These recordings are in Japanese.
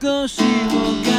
可惜我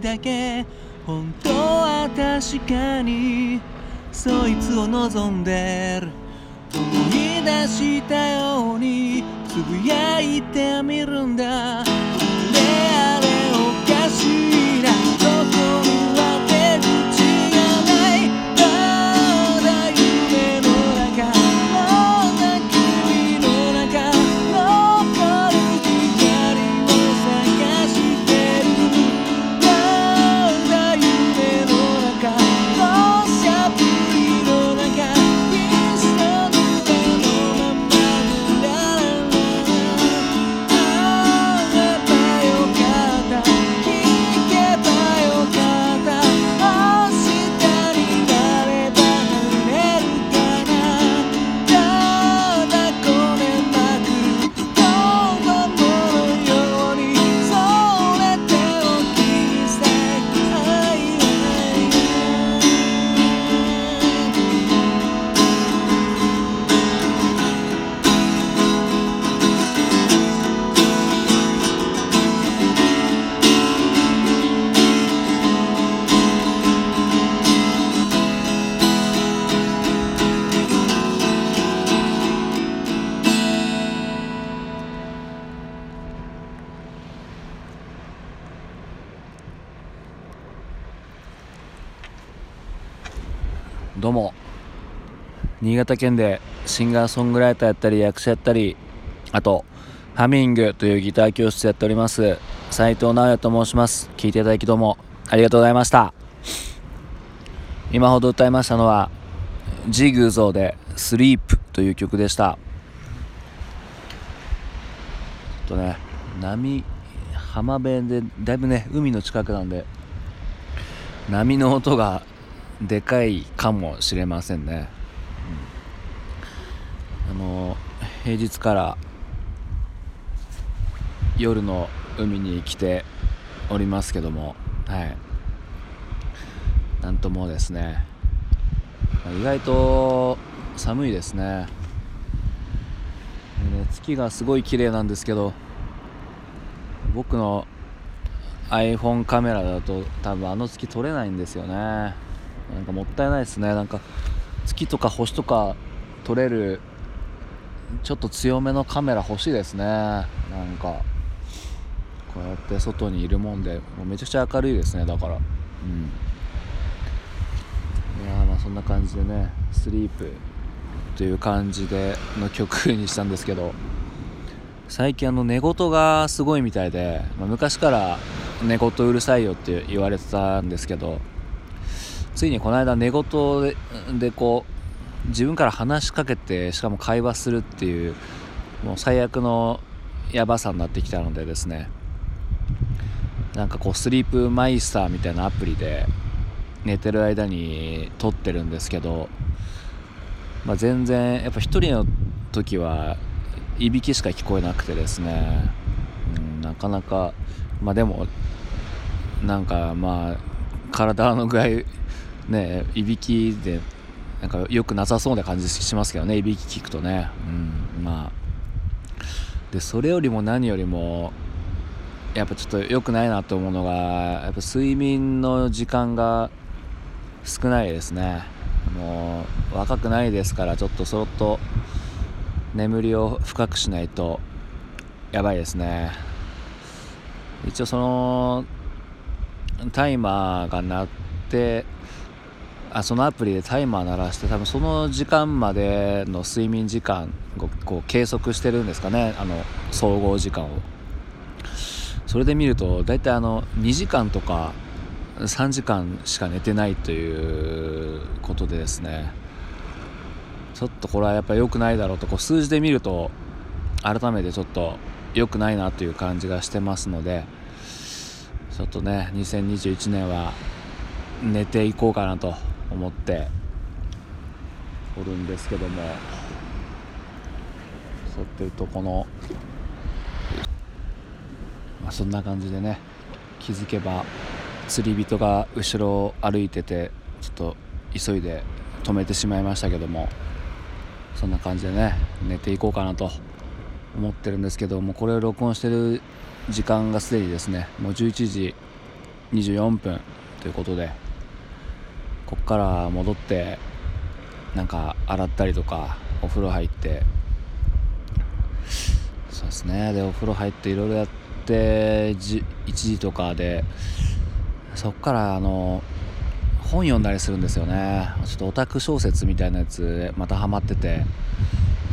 だけ本当は確かにそいつを望んでる。思い出したようにつぶやいてみるんだ。あれあれおかしい。どうも。新潟県でシンガーソングライターやったり役者やったりあとハミングというギター教室やっております斉藤直也と申します。聞いていただきどうもありがとうございました。今ほど歌いましたのはジグゾーで「スリープという曲でした。ちょっとね波浜辺でだいぶね海の近くなんで波の音がでかいかもしれませんね、うん。あの平日から夜の海に来ておりますけどもはい。なんともですね。意外と寒いですね。でね月がすごい綺麗なんですけど僕の iPhone カメラだと多分あの月撮れないんですよね。なんかもったいないですね。なんか月とか星とか撮れるちょっと強めのカメラ欲しいですね。なんかこうやって外にいるもんでもうめちゃくちゃ明るいですね。だから。うん。いやまあそんな感じでね「スリープという感じでの曲にしたんですけど。最近あの寝言がすごいみたいで、まあ昔から寝言うるさいよって言われてたんですけど。ついにこの間寝言でこう自分から話しかけてしかも会話するっていうもう最悪のやばさになってきたのでですね。なんかこうスリープマイスターみたいなアプリで寝てる間に撮ってるんですけど、まあ、全然やっぱ一人の時はいびきしか聞こえなくてですね、うん、なかなかまあでもなんかまあ体の具合ねいびきでなんか良くなさそうな感じしますけどねいびき聞くとね。うんまあ。でそれよりも何よりもやっぱちょっと良くないなと思うのがやっぱ睡眠の時間が少ないですね。もう若くないですからちょっとそろっと眠りを深くしないとやばいですね。一応そのタイマーが鳴ってあそのアプリでタイマー鳴らして多分その時間までの睡眠時間をこう計測してるんですかね。あの総合時間を。それで見ると大体あの2時間とか3時間しか寝てないということでですね。ちょっとこれはやっぱり良くないだろうと。こう数字で見ると改めてちょっと良くないなという感じがしてますのでちょっとね2021年は寝ていこうかなと。思っておるんですけどもそうっていうとこの、まあ、そんな感じでね気づけば釣り人が後ろを歩いててちょっと急いで止めてしまいましたけどもそんな感じでね寝ていこうかなと思ってるんですけどもこれを録音してる時間がすでにですねもう11時24分ということでこっから戻ってなんか洗ったりとかお風呂入って。そうですね。でお風呂入っていろいろやって1時とかでそっからあの本読んだりするんですよね。ちょっとオタク小説みたいなやつまたハマってて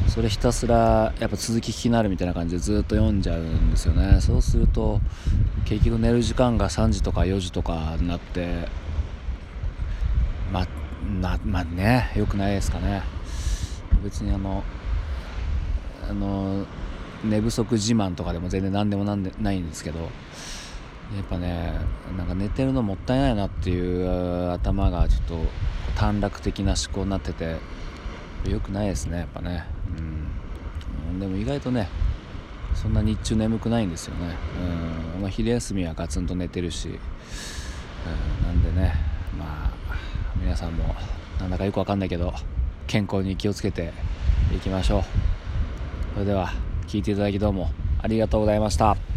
それひたすらやっぱ続き気になるみたいな感じでずっと読んじゃうんですよね。そうすると結局寝る時間が3時とか4時とかになってまなまあねよくないですかね。別にあのあの寝不足自慢とかでも全然何でもなんでないんですけどやっぱねなんか寝てるのもったいないなっていう頭がちょっと短絡的な思考になってて良くないですねやっぱね。うん。でも意外とねそんな日中眠くないんですよね。うん、まあ、昼休みはガツンと寝てるし、うん、なんでねまあ皆さんもなんだかよくわかんないけど健康に気をつけていきましょう。それでは聞いていただきどうもありがとうございました。